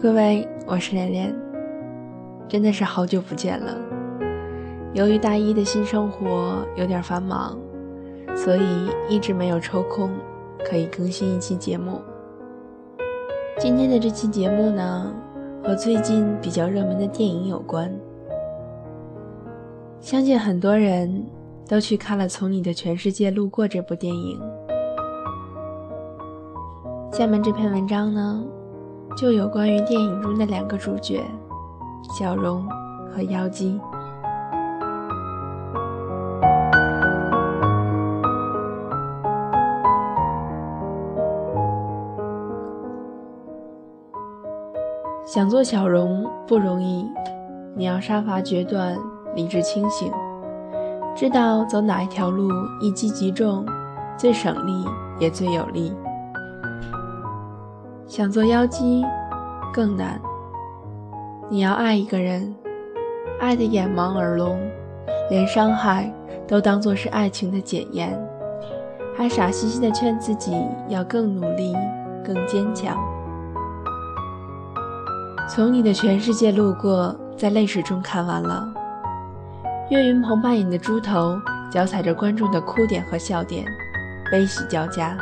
各位，我是连连，真的是好久不见了。由于大一的新生活有点繁忙，所以一直没有抽空可以更新一期节目。今天的这期节目呢，和最近比较热门的电影有关。相信很多人都去看了《从你的全世界路过》这部电影。下面这篇文章呢，就有关于电影中的两个主角，小荣和妖姬。想做小荣不容易，你要杀伐决断，理智清醒，知道走哪一条路一击即中，最省力也最有力。想做妖姬，更难。你要爱一个人，爱得眼盲耳聋，连伤害都当作是爱情的检验，还傻兮兮的劝自己要更努力、更坚强。从你的全世界路过，在泪水中看完了。岳云鹏扮演的猪头，脚踩着观众的哭点和笑点，悲喜交加。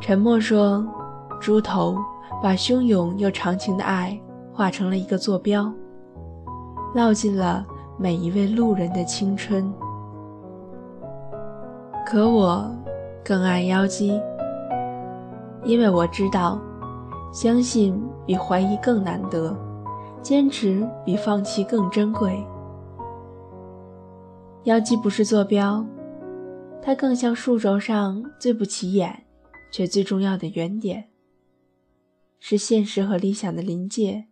沉默说。猪头把汹涌又长情的爱画成了一个坐标，烙进了每一位路人的青春。可我更爱妖姬，因为我知道，相信比怀疑更难得，坚持比放弃更珍贵。妖姬不是坐标，它更像数轴上最不起眼却最重要的原点。是现实和理想的临界，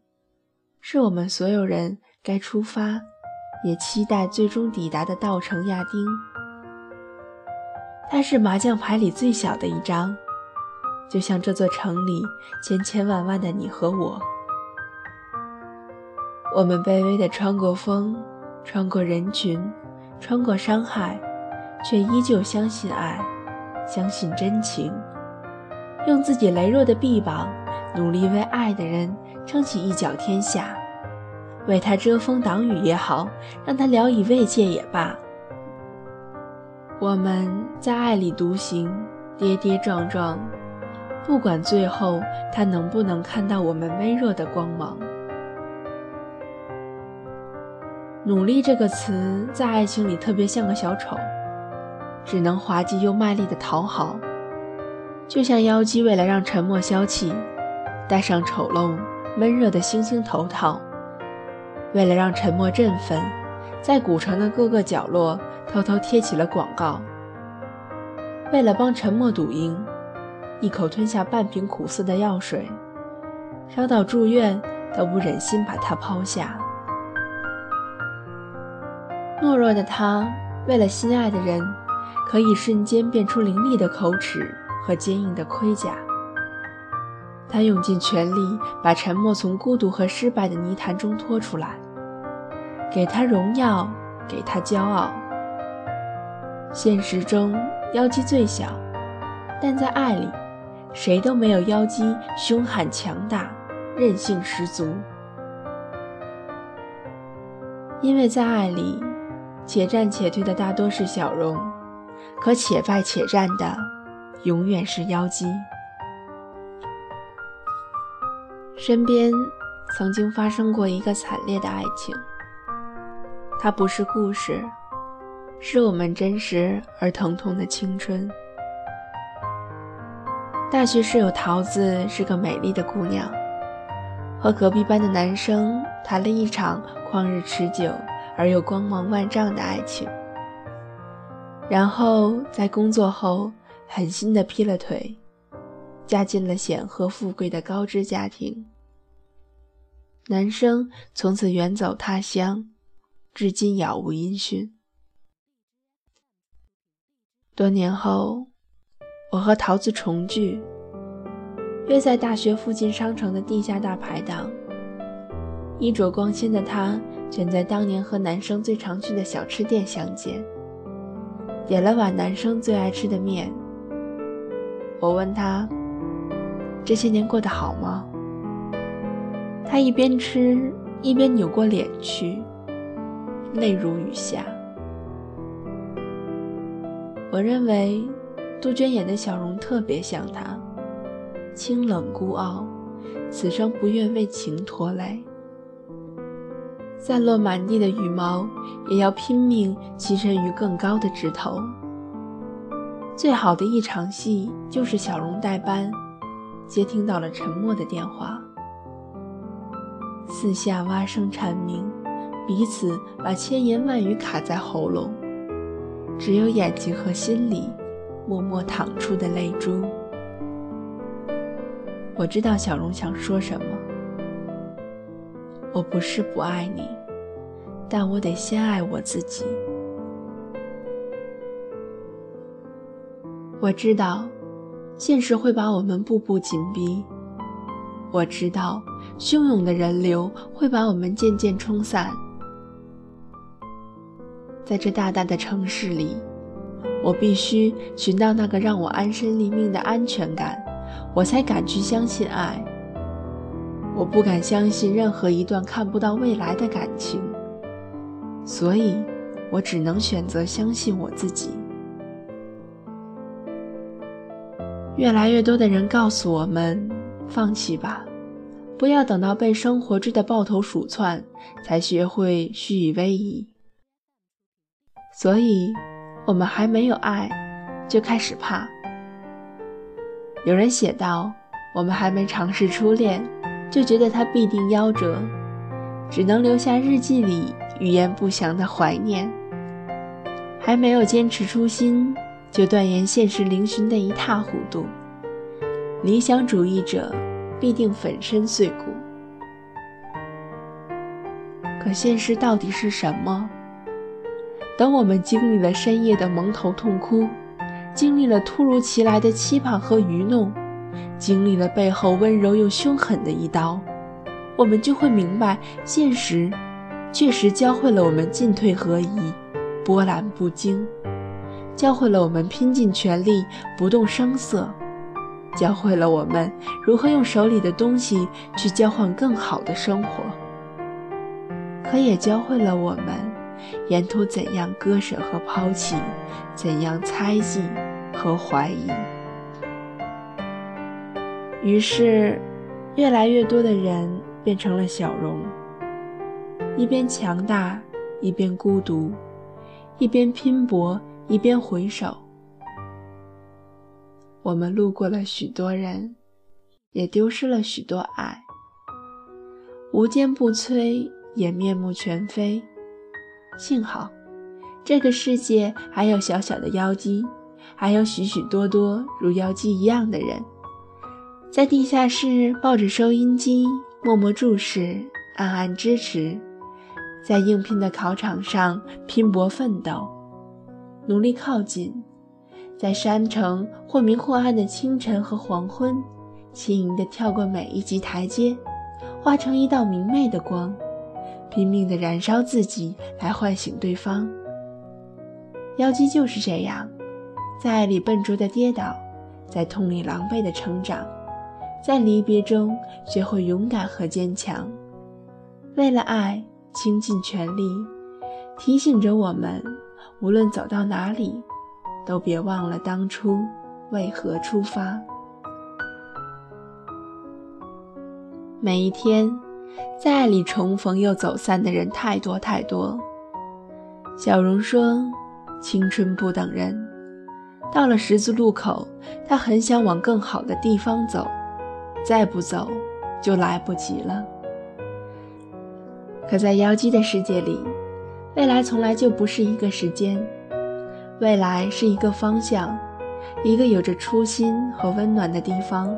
是我们所有人该出发，也期待最终抵达的稻城亚丁。它是麻将牌里最小的一张，就像这座城里千千万万的你和我。我们卑微地穿过风，穿过人群，穿过伤害，却依旧相信爱，相信真情，用自己羸弱的臂膀。努力为爱的人撑起一角天下，为他遮风挡雨也好，让他聊以慰藉也罢。我们在爱里独行，跌跌撞撞，不管最后他能不能看到我们微弱的光芒。努力这个词在爱情里特别像个小丑，只能滑稽又卖力的讨好，就像妖姬为了让沉默消气。戴上丑陋、闷热的星星头套，为了让沉默振奋，在古城的各个角落偷偷贴起了广告。为了帮沉默赌赢，一口吞下半瓶苦涩的药水，烧到住院都不忍心把它抛下。懦弱的他，为了心爱的人，可以瞬间变出凌厉的口齿和坚硬的盔甲。他用尽全力把沉默从孤独和失败的泥潭中拖出来，给他荣耀，给他骄傲。现实中，妖姬最小，但在爱里，谁都没有妖姬凶悍强大、韧性十足。因为在爱里，且战且退的大多是小荣，可且败且战的，永远是妖姬。身边曾经发生过一个惨烈的爱情，它不是故事，是我们真实而疼痛的青春。大学室友桃子是个美丽的姑娘，和隔壁班的男生谈了一场旷日持久而又光芒万丈的爱情，然后在工作后狠心的劈了腿。嫁进了显赫富贵的高知家庭，男生从此远走他乡，至今杳无音讯。多年后，我和桃子重聚，约在大学附近商城的地下大排档。衣着光鲜的她，选在当年和男生最常去的小吃店相见，点了碗男生最爱吃的面。我问他。这些年过得好吗？他一边吃一边扭过脸去，泪如雨下。我认为杜鹃演的小荣特别像他，清冷孤傲，此生不愿为情拖累。散落满地的羽毛，也要拼命栖身于更高的枝头。最好的一场戏，就是小荣代班，接听到了沉默的电话。四下蛙声蝉鸣，彼此把千言万语卡在喉咙，只有眼睛和心里默默淌出的泪珠。我知道小荣想说什么。我不是不爱你，但我得先爱我自己。我知道，现实会把我们步步紧逼。我知道，汹涌的人流会把我们渐渐冲散。在这大大的城市里，我必须寻到那个让我安身立命的安全感，我才敢去相信爱。我不敢相信任何一段看不到未来的感情，所以，我只能选择相信我自己。越来越多的人告诉我们：“放弃吧，不要等到被生活追得抱头鼠窜，才学会虚以委蛇。”所以，我们还没有爱，就开始怕。有人写道：“我们还没尝试初恋。”就觉得他必定夭折，只能留下日记里语言不详的怀念。还没有坚持初心，就断言现实嶙峋的一塌糊涂。理想主义者必定粉身碎骨。可现实到底是什么？等我们经历了深夜的蒙头痛哭，经历了突如其来的期盼和愚弄。经历了背后温柔又凶狠的一刀，我们就会明白，现实确实教会了我们进退合一、波澜不惊，教会了我们拼尽全力、不动声色，教会了我们如何用手里的东西去交换更好的生活，可也教会了我们沿途怎样割舍和抛弃，怎样猜忌和怀疑。于是，越来越多的人变成了小荣，一边强大，一边孤独，一边拼搏，一边回首。我们路过了许多人，也丢失了许多爱。无坚不摧，也面目全非。幸好，这个世界还有小小的妖姬，还有许许多多如妖姬一样的人。在地下室抱着收音机，默默注视，暗暗支持；在应聘的考场上拼搏奋斗，努力靠近；在山城或明或暗的清晨和黄昏，轻盈地跳过每一级台阶，化成一道明媚的光，拼命地燃烧自己来唤醒对方。妖姬就是这样，在爱里笨拙的跌倒，在痛里狼狈的成长。在离别中学会勇敢和坚强，为了爱倾尽全力，提醒着我们，无论走到哪里，都别忘了当初为何出发。每一天，在爱里重逢又走散的人太多太多。小荣说：“青春不等人，到了十字路口，他很想往更好的地方走。”再不走，就来不及了。可在妖姬的世界里，未来从来就不是一个时间，未来是一个方向，一个有着初心和温暖的地方。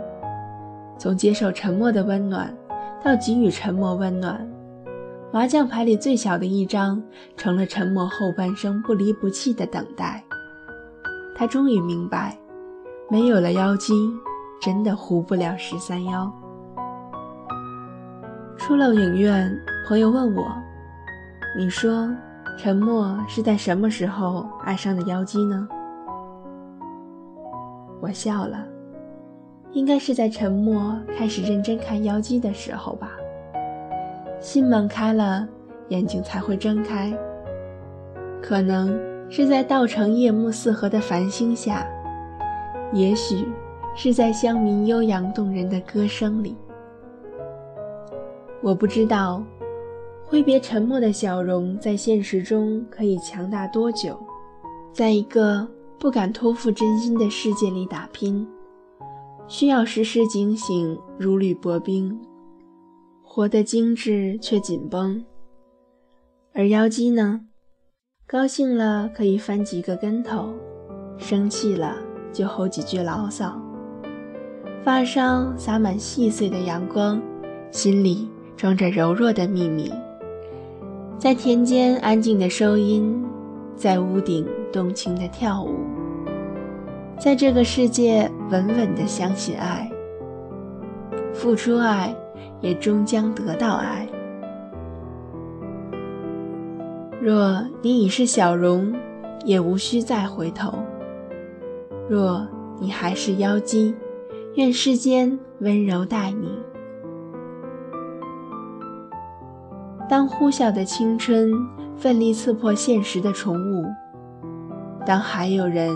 从接受沉默的温暖，到给予沉默温暖，麻将牌里最小的一张，成了沉默后半生不离不弃的等待。他终于明白，没有了妖姬。真的糊不了十三幺。出了影院，朋友问我：“你说，沉默是在什么时候爱上的妖姬呢？”我笑了，应该是在沉默开始认真看妖姬的时候吧。心门开了，眼睛才会睁开。可能是在稻城夜幕四合的繁星下，也许是在乡民悠扬动人的歌声里。我不知道，挥别沉默的小容在现实中可以强大多久，在一个不敢托付真心的世界里打拼，需要时时警醒，如履薄冰，活得精致却紧绷。而妖姬呢，高兴了可以翻几个跟头，生气了就吼几句牢骚，发梢洒满细碎的阳光，心里。装着柔弱的秘密，在田间安静的收音，在屋顶动情的跳舞，在这个世界稳稳的相信爱，付出爱，也终将得到爱。若你已是小荣，也无需再回头；若你还是妖姬，愿世间温柔待你。当呼啸的青春奋力刺破现实的重雾，当还有人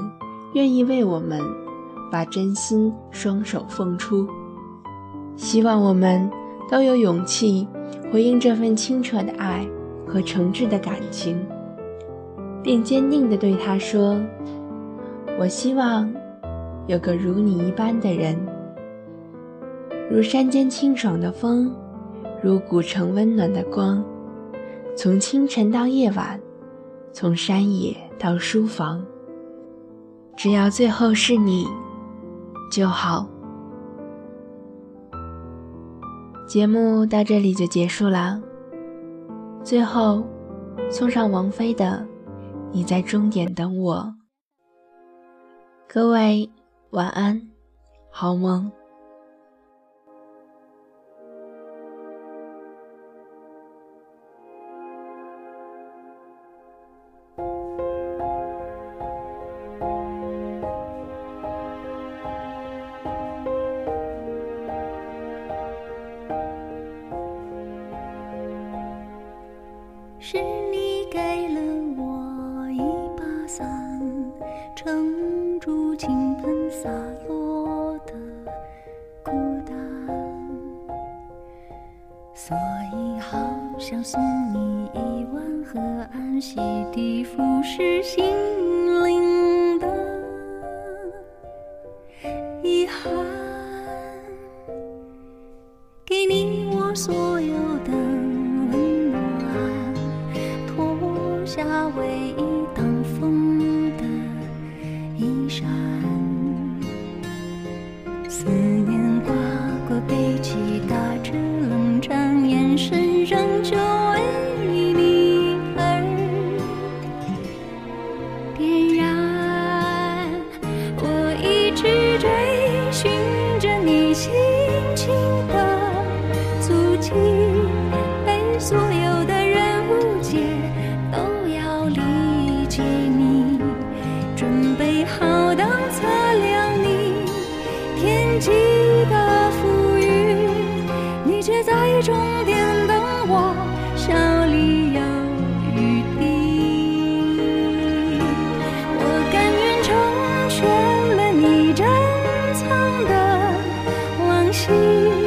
愿意为我们把真心双手奉出，希望我们都有勇气回应这份清澈的爱和诚挚的感情，并坚定地对他说：“我希望有个如你一般的人，如山间清爽的风。”如古城温暖的光，从清晨到夜晚，从山野到书房，只要最后是你就好。节目到这里就结束了。最后，送上王菲的《你在终点等我》。各位晚安，好梦。倾盆洒落的孤单，所以好想送你一碗河岸洗涤腐蚀心。起被所有的人误解都要理解你。准备好当擦亮你天际的浮云你却在终点等我笑里有雨滴。我甘愿成全了你珍藏的往昔。